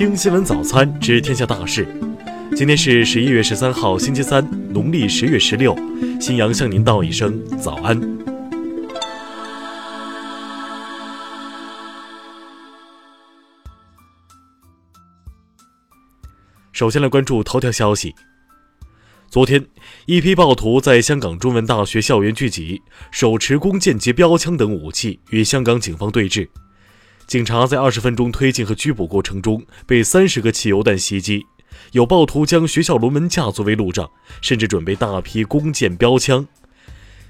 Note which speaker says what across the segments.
Speaker 1: 听新闻早餐知天下大事。今天是十一月十三号，星期三，农历十月十六。新阳向您道一声早安。首先来关注头条消息。昨天，一批暴徒在香港中文大学校园聚集，手持弓箭及标枪等武器与香港警方对峙。警察在二十分钟推进和拘捕过程中，被三十个汽油弹袭击。有暴徒将学校龙门架作为路障，甚至准备大批弓箭、标枪。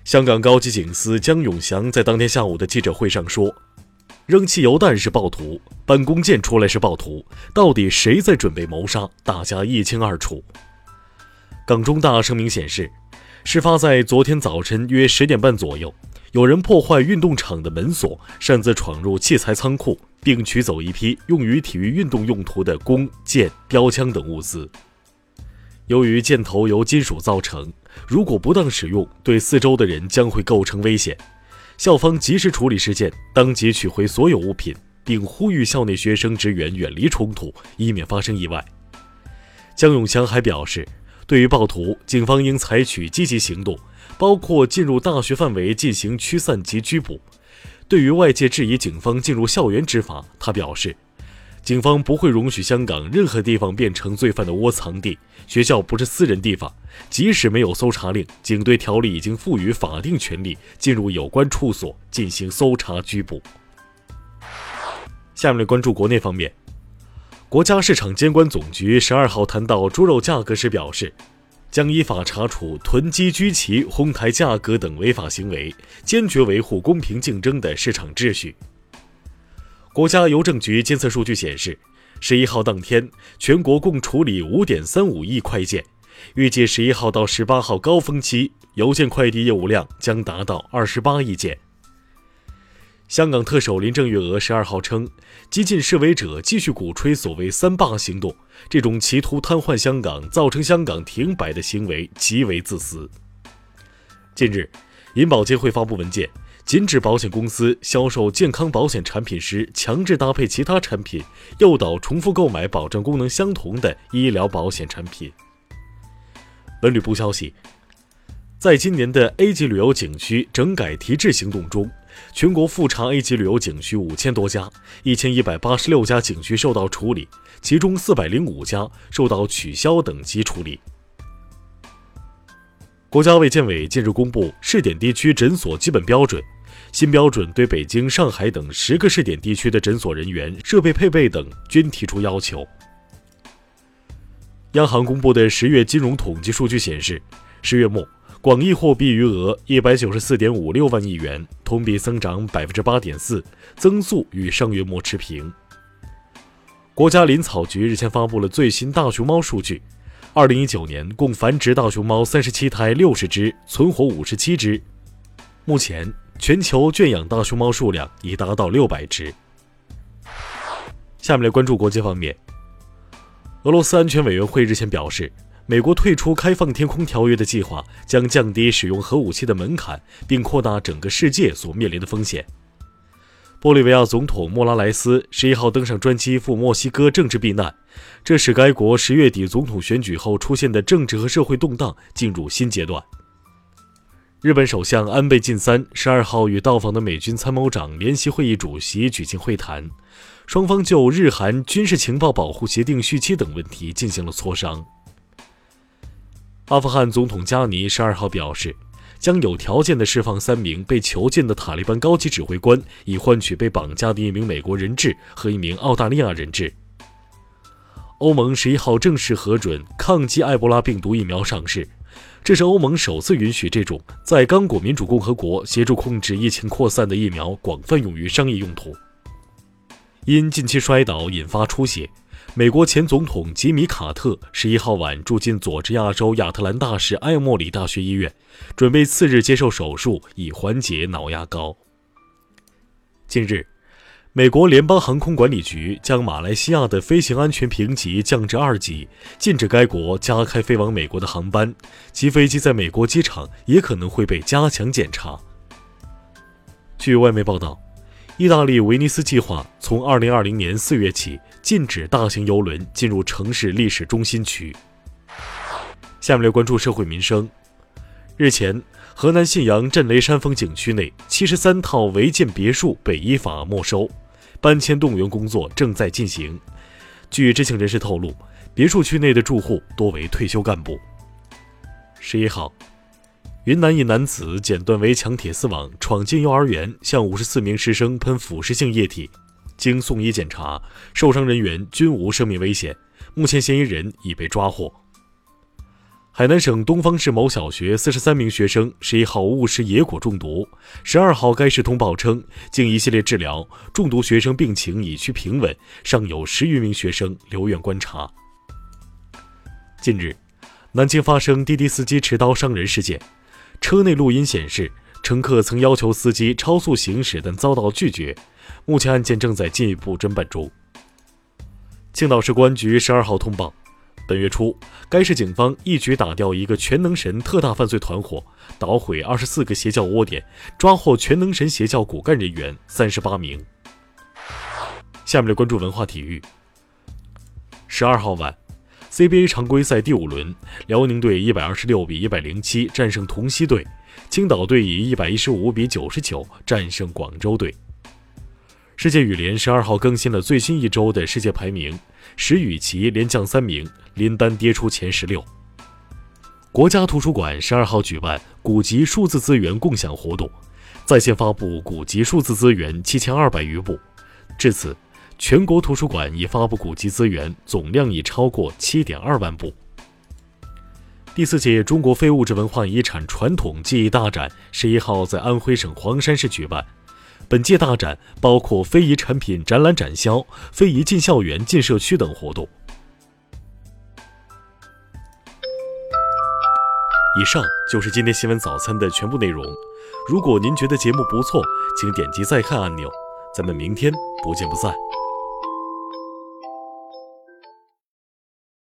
Speaker 1: 香港高级警司江永祥在当天下午的记者会上说：“扔汽油弹是暴徒，搬弓箭出来是暴徒，到底谁在准备谋杀？大家一清二楚。”港中大声明显示，事发在昨天早晨约十点半左右。有人破坏运动场的门锁，擅自闯入器材仓库，并取走一批用于体育运动用途的弓、箭、标枪等物资。由于箭头由金属造成，如果不当使用，对四周的人将会构成危险。校方及时处理事件，当即取回所有物品，并呼吁校内学生职员远离冲突，以免发生意外。江永强还表示，对于暴徒，警方应采取积极行动。包括进入大学范围进行驱散及拘捕。对于外界质疑警方进入校园执法，他表示，警方不会容许香港任何地方变成罪犯的窝藏地。学校不是私人地方，即使没有搜查令，警队条例已经赋予法定权利进入有关处所进行搜查拘捕。下面来关注国内方面，国家市场监管总局十二号谈到猪肉价格时表示。将依法查处囤积居奇、哄抬价格等违法行为，坚决维护公平竞争的市场秩序。国家邮政局监测数据显示，十一号当天，全国共处理五点三五亿快件，预计十一号到十八号高峰期，邮件快递业务量将达到二十八亿件。香港特首林郑月娥十二号称，激进示威者继续鼓吹所谓“三罢”行动，这种企图瘫痪香港、造成香港停摆的行为极为自私。近日，银保监会发布文件，禁止保险公司销售健康保险产品时强制搭配其他产品，诱导重复购买保障功能相同的医疗保险产品。文旅部消息，在今年的 A 级旅游景区整改提质行动中。全国复查 A 级旅游景区五千多家，一千一百八十六家景区受到处理，其中四百零五家受到取消等级处理。国家卫健委近日公布试点地区诊所基本标准，新标准对北京、上海等十个试点地区的诊所人员、设备配备等均提出要求。央行公布的十月金融统计数据显示，十月末。广义货币余额一百九十四点五六万亿元，同比增长百分之八点四，增速与上月末持平。国家林草局日前发布了最新大熊猫数据，二零一九年共繁殖大熊猫三十七胎六十只，存活五十七只。目前全球圈养大熊猫数量已达到六百只。下面来关注国际方面，俄罗斯安全委员会日前表示。美国退出开放天空条约的计划将降低使用核武器的门槛，并扩大整个世界所面临的风险。玻利维亚总统莫拉莱斯十一号登上专机赴墨西哥政治避难，这使该国十月底总统选举后出现的政治和社会动荡进入新阶段。日本首相安倍晋三十二号与到访的美军参谋长联席会议主席举行会谈，双方就日韩军事情报保护协定续期等问题进行了磋商。阿富汗总统加尼十二号表示，将有条件地释放三名被囚禁的塔利班高级指挥官，以换取被绑架的一名美国人质和一名澳大利亚人质。欧盟十一号正式核准抗击埃博拉病毒疫苗上市，这是欧盟首次允许这种在刚果民主共和国协助控制疫情扩散的疫苗广泛用于商业用途。因近期摔倒引发出血。美国前总统吉米·卡特十一号晚住进佐治亚州亚特兰大市埃默里大学医院，准备次日接受手术以缓解脑压高。近日，美国联邦航空管理局将马来西亚的飞行安全评级降至二级，禁止该国加开飞往美国的航班，其飞机在美国机场也可能会被加强检查。据外媒报道。意大利威尼斯计划从2020年4月起禁止大型游轮进入城市历史中心区。下面来关注社会民生。日前，河南信阳震雷山峰景区内七十三套违建别墅被依法没收，搬迁动员工作正在进行。据知情人士透露，别墅区内的住户多为退休干部。十一号。云南一男子剪断围墙铁丝网，闯进幼儿园，向五十四名师生喷腐蚀性液体。经送医检查，受伤人员均无生命危险。目前，嫌疑人已被抓获。海南省东方市某小学四十三名学生十一号误食野果中毒。十二号，该市通报称，经一系列治疗，中毒学生病情已趋平稳，尚有十余名学生留院观察。近日，南京发生滴滴司机持刀伤人事件。车内录音显示，乘客曾要求司机超速行驶，但遭到拒绝。目前案件正在进一步侦办中。青岛市公安局十二号通报，本月初，该市警方一举打掉一个全能神特大犯罪团伙，捣毁二十四个邪教窝点，抓获全能神邪教骨干人员三十八名。下面来关注文化体育。十二号晚。CBA 常规赛第五轮，辽宁队一百二十六比一百零七战胜同曦队，青岛队以一百一十五比九十九战胜广州队。世界羽联十二号更新了最新一周的世界排名，石宇奇连降三名，林丹跌出前十六。国家图书馆十二号举办古籍数字资源共享活动，在线发布古籍数字资源七千二百余部，至此。全国图书馆已发布古籍资源总量已超过七点二万部。第四届中国非物质文化遗产传统技艺大展十一号在安徽省黄山市举办。本届大展包括非遗产品展览展销、非遗进校园、进社区等活动。以上就是今天新闻早餐的全部内容。如果您觉得节目不错，请点击再看按钮。咱们明天不见不散。